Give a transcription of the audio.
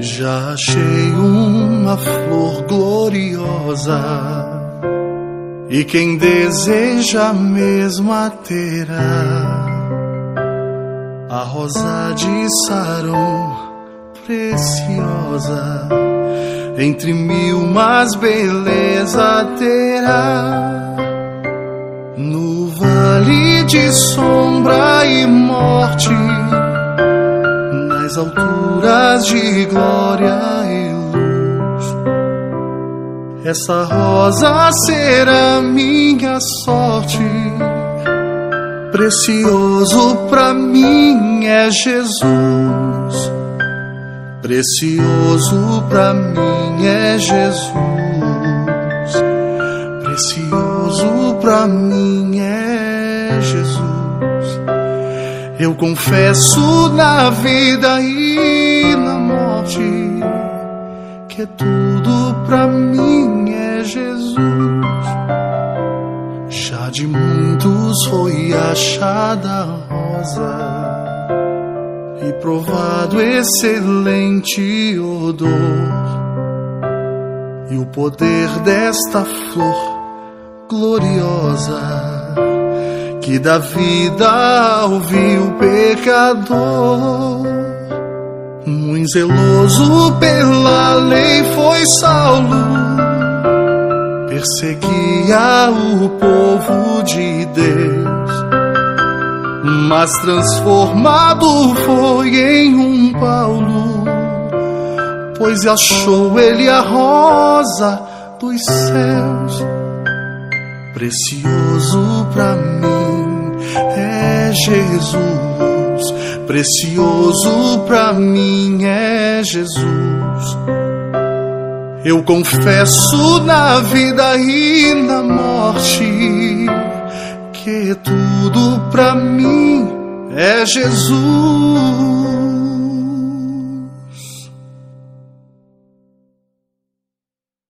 Achei uma flor gloriosa e quem deseja mesmo a terá. A rosa de Saron, preciosa, entre mil mais beleza terá. No vale de sombra e morte nas alturas de glória e luz. Essa rosa será minha sorte. Precioso para mim é Jesus. Precioso para mim é Jesus. Precioso para mim é Jesus. Eu confesso na vida e que tudo pra mim é Jesus. Já de muitos foi achada a rosa e provado excelente odor. E o poder desta flor gloriosa que dá vida ao vil pecador. Muito zeloso pela lei foi Saulo, perseguia o povo de Deus, mas transformado foi em um Paulo, pois achou ele a rosa dos céus precioso para mim é Jesus. Precioso para mim é Jesus. Eu confesso na vida e na morte que tudo para mim é Jesus.